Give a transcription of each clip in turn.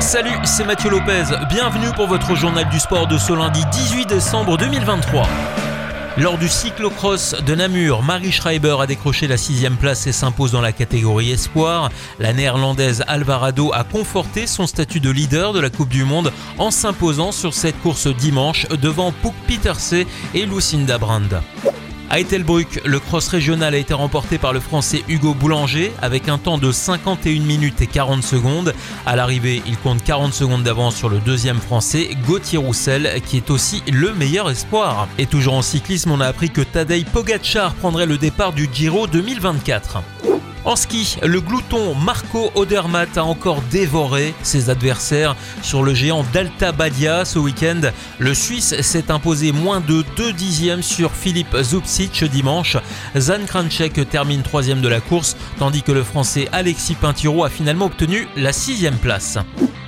Salut, c'est Mathieu Lopez. Bienvenue pour votre journal du sport de ce lundi 18 décembre 2023. Lors du cyclocross de Namur, Marie Schreiber a décroché la sixième place et s'impose dans la catégorie espoir. La néerlandaise Alvarado a conforté son statut de leader de la Coupe du Monde en s'imposant sur cette course dimanche devant Pouk Pieterse et Lucinda Brand. À Ettelbruck, le cross régional a été remporté par le français Hugo Boulanger avec un temps de 51 minutes et 40 secondes. À l'arrivée, il compte 40 secondes d'avance sur le deuxième français, Gauthier Roussel, qui est aussi le meilleur espoir. Et toujours en cyclisme, on a appris que Tadej Pogacar prendrait le départ du Giro 2024. En ski, le glouton Marco Odermatt a encore dévoré ses adversaires sur le géant d'Alta Badia ce week-end. Le Suisse s'est imposé moins de 2 dixièmes sur Philippe Zubcic dimanche. Zan Kranchek termine troisième de la course, tandis que le Français Alexis Pinturo a finalement obtenu la sixième place.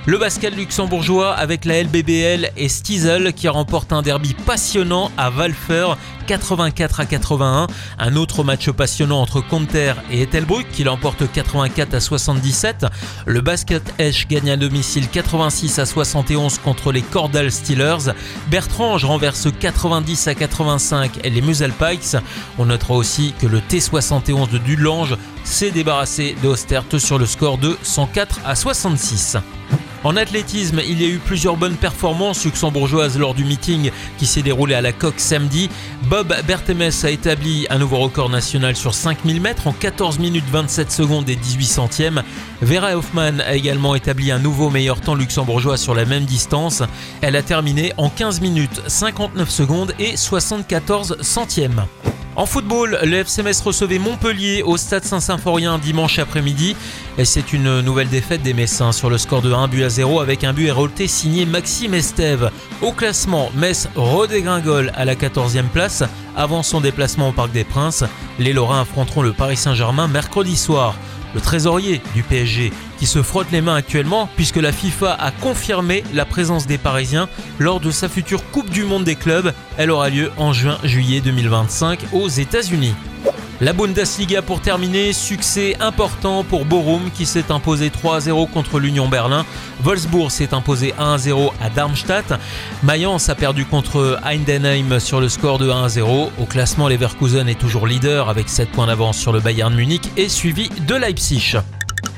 Le basket luxembourgeois avec la LBBL et Stiesel qui remporte un derby passionnant à Valfer 84 à 81. Un autre match passionnant entre Conter et Ettelbruck qui l'emporte 84 à 77. Le basket Esch gagne à domicile 86 à 71 contre les Cordal Steelers. Bertrange renverse 90 à 85 les Musel Pikes. On notera aussi que le T71 de Dudelange s'est débarrassé de Ostert sur le score de 104 à 66. En athlétisme, il y a eu plusieurs bonnes performances luxembourgeoises lors du meeting qui s'est déroulé à la coque samedi. Bob Bertemes a établi un nouveau record national sur 5000 mètres en 14 minutes 27 secondes et 18 centièmes. Vera Hoffman a également établi un nouveau meilleur temps luxembourgeois sur la même distance. Elle a terminé en 15 minutes 59 secondes et 74 centièmes. En football, le FC Metz recevait Montpellier au stade Saint-Symphorien dimanche après-midi et c'est une nouvelle défaite des Messins sur le score de 1 but à 0 avec un but hérolté signé Maxime Estève. Au classement, Metz redégringole à la 14e place avant son déplacement au Parc des Princes. Les Lorrains affronteront le Paris Saint-Germain mercredi soir le trésorier du PSG, qui se frotte les mains actuellement puisque la FIFA a confirmé la présence des Parisiens lors de sa future Coupe du Monde des clubs. Elle aura lieu en juin-juillet 2025 aux États-Unis. La Bundesliga pour terminer, succès important pour Borum qui s'est imposé 3-0 contre l'Union Berlin. Wolfsburg s'est imposé 1-0 à Darmstadt. Mayence a perdu contre Heidenheim sur le score de 1-0. Au classement, Leverkusen est toujours leader avec 7 points d'avance sur le Bayern Munich et suivi de Leipzig.